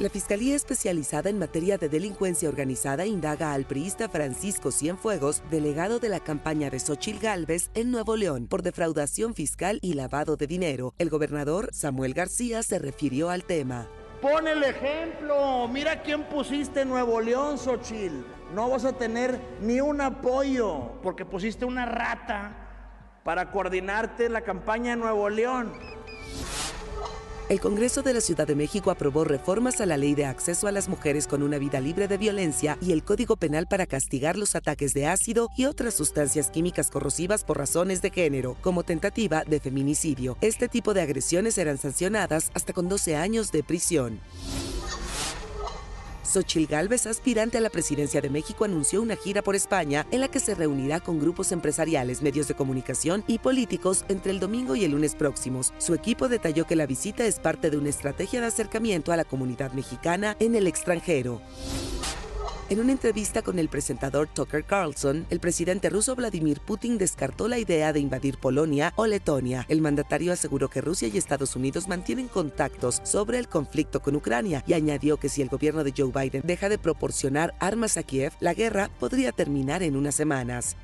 La Fiscalía Especializada en Materia de Delincuencia Organizada indaga al priista Francisco Cienfuegos, delegado de la campaña de Xochil Gálvez en Nuevo León, por defraudación fiscal y lavado de dinero. El gobernador Samuel García se refirió al tema. Pon el ejemplo. Mira quién pusiste en Nuevo León, Xochil. No vas a tener ni un apoyo porque pusiste una rata para coordinarte la campaña en Nuevo León. El Congreso de la Ciudad de México aprobó reformas a la Ley de Acceso a las Mujeres con una vida libre de violencia y el Código Penal para castigar los ataques de ácido y otras sustancias químicas corrosivas por razones de género, como tentativa de feminicidio. Este tipo de agresiones serán sancionadas hasta con 12 años de prisión. Xochil Gálvez, aspirante a la presidencia de México, anunció una gira por España en la que se reunirá con grupos empresariales, medios de comunicación y políticos entre el domingo y el lunes próximos. Su equipo detalló que la visita es parte de una estrategia de acercamiento a la comunidad mexicana en el extranjero. En una entrevista con el presentador Tucker Carlson, el presidente ruso Vladimir Putin descartó la idea de invadir Polonia o Letonia. El mandatario aseguró que Rusia y Estados Unidos mantienen contactos sobre el conflicto con Ucrania y añadió que si el gobierno de Joe Biden deja de proporcionar armas a Kiev, la guerra podría terminar en unas semanas.